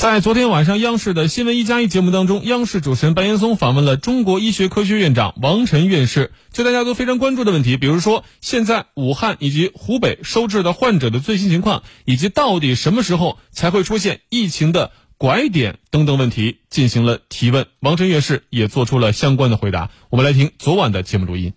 在昨天晚上央视的新闻一加一节目当中，央视主持人白岩松访问了中国医学科学院长王晨院士，就大家都非常关注的问题，比如说现在武汉以及湖北收治的患者的最新情况，以及到底什么时候才会出现疫情的拐点等等问题，进行了提问。王晨院士也做出了相关的回答。我们来听昨晚的节目录音。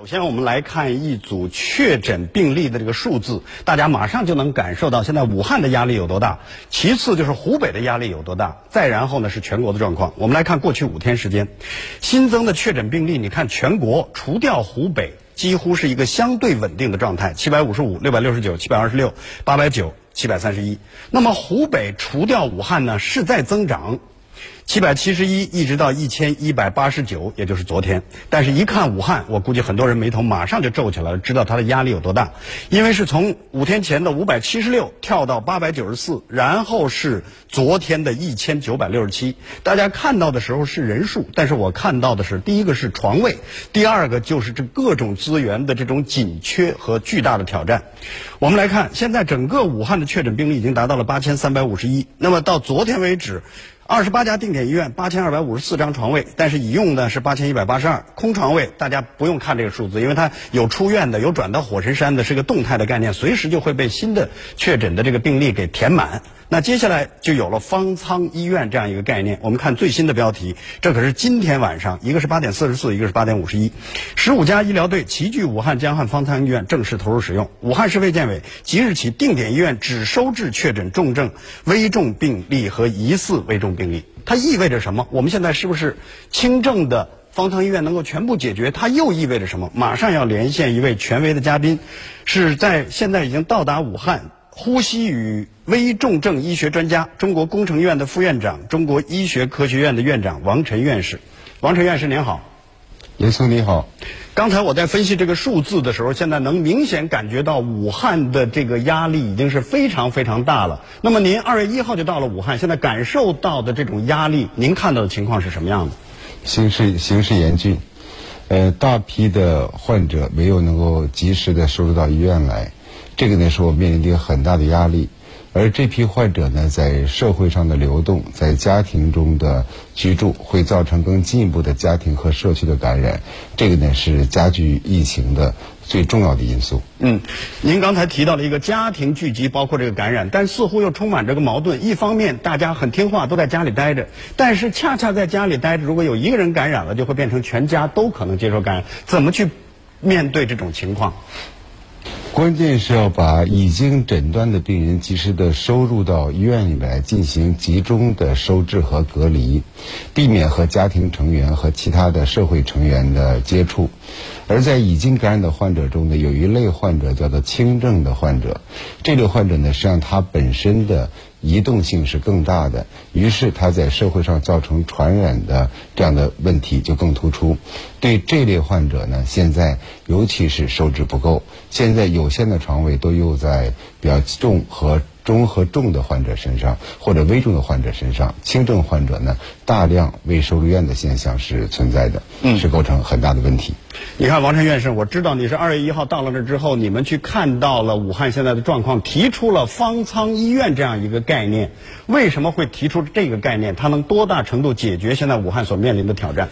首先，我们来看一组确诊病例的这个数字，大家马上就能感受到现在武汉的压力有多大。其次就是湖北的压力有多大，再然后呢是全国的状况。我们来看过去五天时间新增的确诊病例，你看全国除掉湖北，几乎是一个相对稳定的状态，七百五十五、六百六十九、七百二十六、八百九、七百三十一。那么湖北除掉武汉呢，是在增长。七百七十一一直到一千一百八十九，也就是昨天。但是，一看武汉，我估计很多人眉头马上就皱起来了，知道它的压力有多大。因为是从五天前的五百七十六跳到八百九十四，然后是昨天的一千九百六十七。大家看到的时候是人数，但是我看到的是第一个是床位，第二个就是这各种资源的这种紧缺和巨大的挑战。我们来看，现在整个武汉的确诊病例已经达到了八千三百五十一。那么到昨天为止。二十八家定点医院，八千二百五十四张床位，但是已用的是八千一百八十二空床位。大家不用看这个数字，因为它有出院的，有转到火神山的，是个动态的概念，随时就会被新的确诊的这个病例给填满。那接下来就有了方舱医院这样一个概念。我们看最新的标题，这可是今天晚上，一个是八点四十四，一个是八点五十一，十五家医疗队齐聚武汉江汉方舱医院正式投入使用。武汉市卫健委即日起定点医院只收治确诊重症、危重病例和疑似危重病病例。它意味着什么？我们现在是不是轻症的方舱医院能够全部解决？它又意味着什么？马上要连线一位权威的嘉宾，是在现在已经到达武汉。呼吸与危重症医学专家，中国工程院的副院长，中国医学科学院的院长王晨院士。王晨院士您好，严松你好。刚才我在分析这个数字的时候，现在能明显感觉到武汉的这个压力已经是非常非常大了。那么您二月一号就到了武汉，现在感受到的这种压力，您看到的情况是什么样的？形势形势严峻，呃，大批的患者没有能够及时的收入到医院来。这个呢，是我面临的一个很大的压力，而这批患者呢，在社会上的流动，在家庭中的居住，会造成更进一步的家庭和社区的感染，这个呢，是加剧疫情的最重要的因素。嗯，您刚才提到了一个家庭聚集，包括这个感染，但似乎又充满这个矛盾。一方面，大家很听话，都在家里待着，但是恰恰在家里待着，如果有一个人感染了，就会变成全家都可能接受感染。怎么去面对这种情况？关键是要把已经诊断的病人及时的收入到医院里面来进行集中的收治和隔离，避免和家庭成员和其他的社会成员的接触。而在已经感染的患者中呢，有一类患者叫做轻症的患者，这类患者呢，实际上他本身的。移动性是更大的，于是它在社会上造成传染的这样的问题就更突出。对这类患者呢，现在尤其是收治不够，现在有限的床位都用在比较重和。中和重的患者身上，或者危重的患者身上，轻症患者呢，大量未收入院的现象是存在的，嗯，是构成很大的问题。你看，王晨院士，我知道你是二月一号到了那之后，你们去看到了武汉现在的状况，提出了方舱医院这样一个概念。为什么会提出这个概念？它能多大程度解决现在武汉所面临的挑战？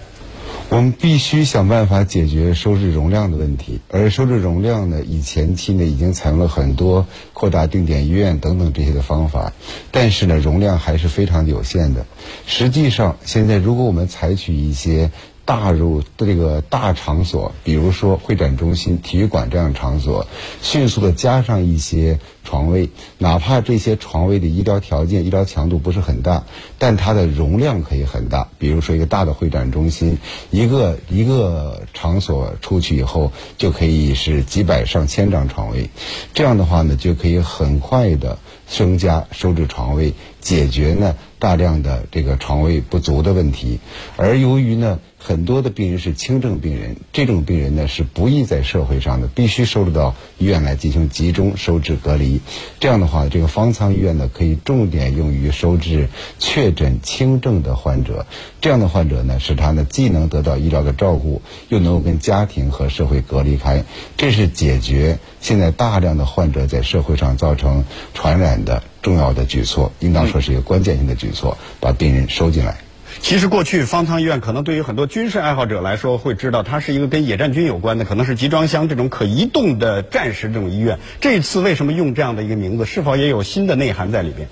我们必须想办法解决收治容量的问题，而收治容量呢，以前期呢已经采用了很多扩大定点医院等等这些的方法，但是呢容量还是非常有限的。实际上，现在如果我们采取一些大入这个大场所，比如说会展中心、体育馆这样场所，迅速的加上一些床位，哪怕这些床位的医疗条件、医疗强度不是很大，但它的容量可以很大。比如说一个大的会展中心，一个一个场所出去以后，就可以是几百上千张床位，这样的话呢，就可以很快的增加收治床位，解决呢大量的这个床位不足的问题。而由于呢。很多的病人是轻症病人，这种病人呢是不宜在社会上的，必须收入到医院来进行集中收治隔离。这样的话，这个方舱医院呢，可以重点用于收治确诊轻症的患者。这样的患者呢，使他呢既能得到医疗的照顾，又能够跟家庭和社会隔离开。这是解决现在大量的患者在社会上造成传染的重要的举措，应当说是一个关键性的举措，把病人收进来。其实过去方舱医院可能对于很多军事爱好者来说会知道，它是一个跟野战军有关的，可能是集装箱这种可移动的战时这种医院。这次为什么用这样的一个名字？是否也有新的内涵在里边？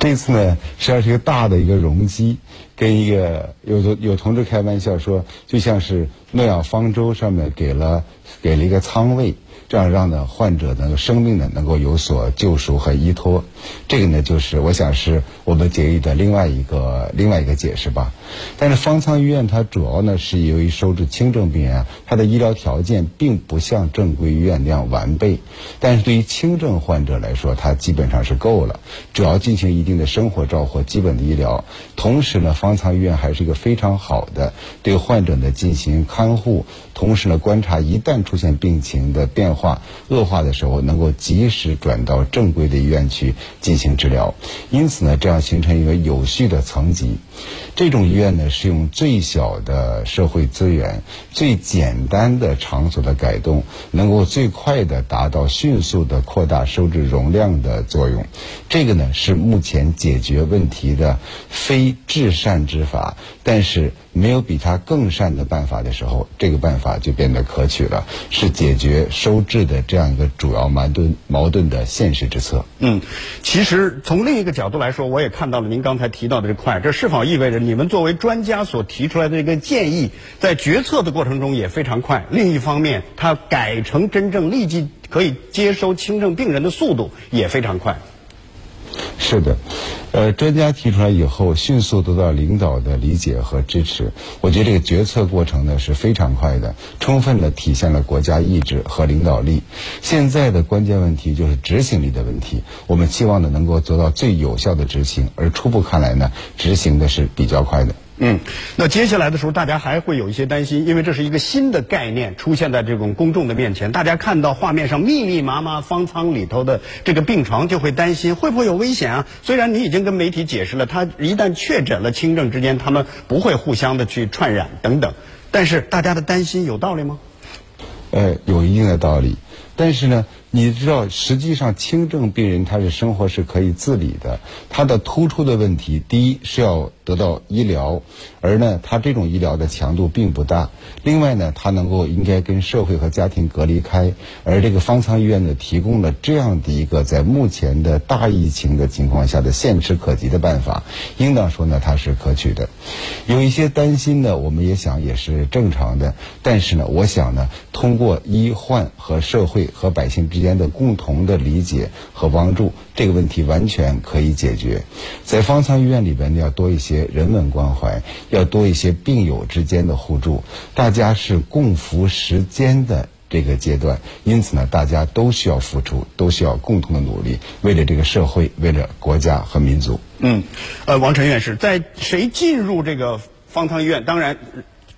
这次呢，实际上是一个大的一个容积，跟一个有的有同志开玩笑说，就像是诺亚方舟上面给了给了一个舱位。这样让呢患者的生命呢能够有所救赎和依托，这个呢就是我想是我们结义的另外一个另外一个解释吧。但是方舱医院它主要呢是由于收治轻症病人，它的医疗条件并不像正规医院那样完备。但是对于轻症患者来说，它基本上是够了，主要进行一定的生活照护、基本的医疗。同时呢，方舱医院还是一个非常好的对患者呢进行看护，同时呢观察一旦出现病情的变。化恶化的时候，能够及时转到正规的医院去进行治疗，因此呢，这样形成一个有序的层级。这种医院呢，是用最小的社会资源、最简单的场所的改动，能够最快的达到迅速的扩大收治容量的作用。这个呢，是目前解决问题的非至善之法，但是。没有比它更善的办法的时候，这个办法就变得可取了，是解决收治的这样一个主要矛盾矛盾的现实之策。嗯，其实从另一个角度来说，我也看到了您刚才提到的这块，这是否意味着你们作为专家所提出来的这个建议，在决策的过程中也非常快？另一方面，它改成真正立即可以接收轻症病人的速度也非常快。是的，呃，专家提出来以后，迅速得到领导的理解和支持。我觉得这个决策过程呢是非常快的，充分的体现了国家意志和领导力。现在的关键问题就是执行力的问题。我们期望呢能够做到最有效的执行，而初步看来呢，执行的是比较快的。嗯，那接下来的时候，大家还会有一些担心，因为这是一个新的概念出现在这种公众的面前。大家看到画面上密密麻麻方舱里头的这个病床，就会担心会不会有危险啊？虽然你已经跟媒体解释了，他一旦确诊了轻症之间，他们不会互相的去传染等等，但是大家的担心有道理吗？呃，有一定的道理，但是呢。你知道，实际上轻症病人他是生活是可以自理的。他的突出的问题，第一是要得到医疗，而呢，他这种医疗的强度并不大。另外呢，他能够应该跟社会和家庭隔离开。而这个方舱医院呢，提供了这样的一个在目前的大疫情的情况下的现实可及的办法，应当说呢，它是可取的。有一些担心呢，我们也想也是正常的。但是呢，我想呢，通过医患和社会和百姓之间。的共同的理解和帮助，这个问题完全可以解决。在方舱医院里边呢，要多一些人文关怀，要多一些病友之间的互助。大家是共扶时间的这个阶段，因此呢，大家都需要付出，都需要共同的努力，为了这个社会，为了国家和民族。嗯，呃，王晨院士，在谁进入这个方舱医院？当然。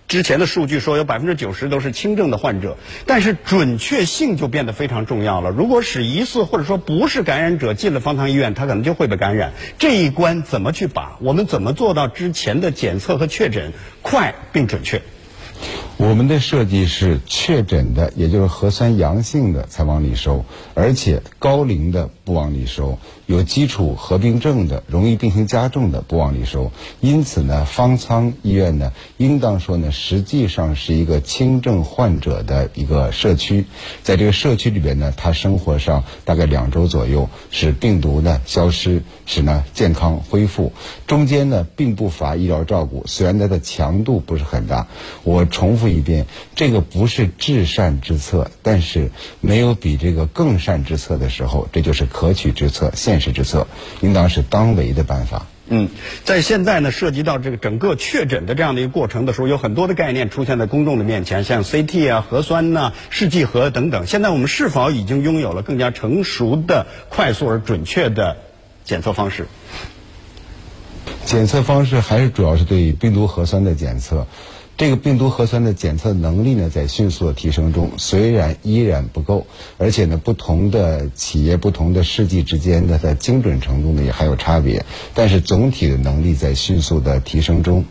之前的数据说有百分之九十都是轻症的患者，但是准确性就变得非常重要了。如果使疑似或者说不是感染者进了方舱医院，他可能就会被感染。这一关怎么去把？我们怎么做到之前的检测和确诊快并准确？我们的设计是确诊的，也就是核酸阳性的才往里收，而且高龄的不往里收。有基础合并症的、容易病情加重的不往里收，因此呢，方舱医院呢，应当说呢，实际上是一个轻症患者的一个社区，在这个社区里边呢，他生活上大概两周左右，使病毒呢消失，使呢健康恢复，中间呢并不乏医疗照顾，虽然它的强度不是很大。我重复一遍，这个不是至善之策，但是没有比这个更善之策的时候，这就是可取之策。现现实之策，应当是当为的办法。嗯，在现在呢，涉及到这个整个确诊的这样的一个过程的时候，有很多的概念出现在公众的面前，像 CT 啊、核酸呐、试剂盒等等。现在我们是否已经拥有了更加成熟的、快速而准确的检测方式？检测方式还是主要是对病毒核酸的检测。这个病毒核酸的检测能力呢，在迅速的提升中，虽然依然不够，而且呢，不同的企业、不同的试剂之间的它精准程度呢也还有差别，但是总体的能力在迅速的提升中。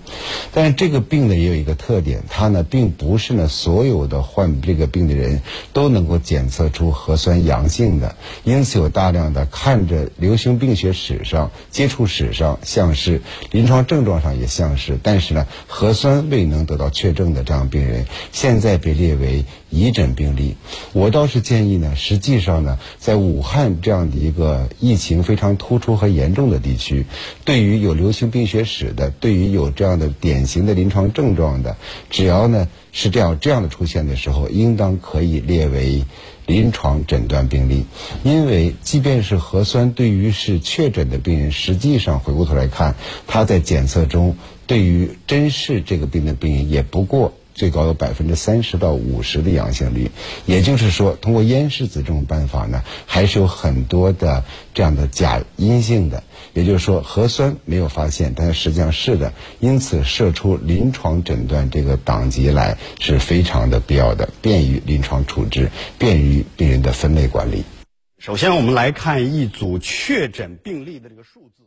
但是这个病呢也有一个特点，它呢并不是呢所有的患这个病的人都能够检测出核酸阳性的，因此有大量的看着流行病学史上、接触史上像是临床症状上也像是，但是呢核酸未能得。到确诊的这样病人，现在被列为疑诊病例。我倒是建议呢，实际上呢，在武汉这样的一个疫情非常突出和严重的地区，对于有流行病学史的，对于有这样的典型的临床症状的，只要呢是这样这样的出现的时候，应当可以列为临床诊断病例。因为即便是核酸对于是确诊的病人，实际上回过头来看，他在检测中。对于真是这个病的病人，也不过最高有百分之三十到五十的阳性率，也就是说，通过咽拭子这种办法呢，还是有很多的这样的假阴性的。也就是说，核酸没有发现，但是实际上是的。因此，设出临床诊断这个档级来是非常的必要的，便于临床处置，便于病人的分类管理。首先，我们来看一组确诊病例的这个数字，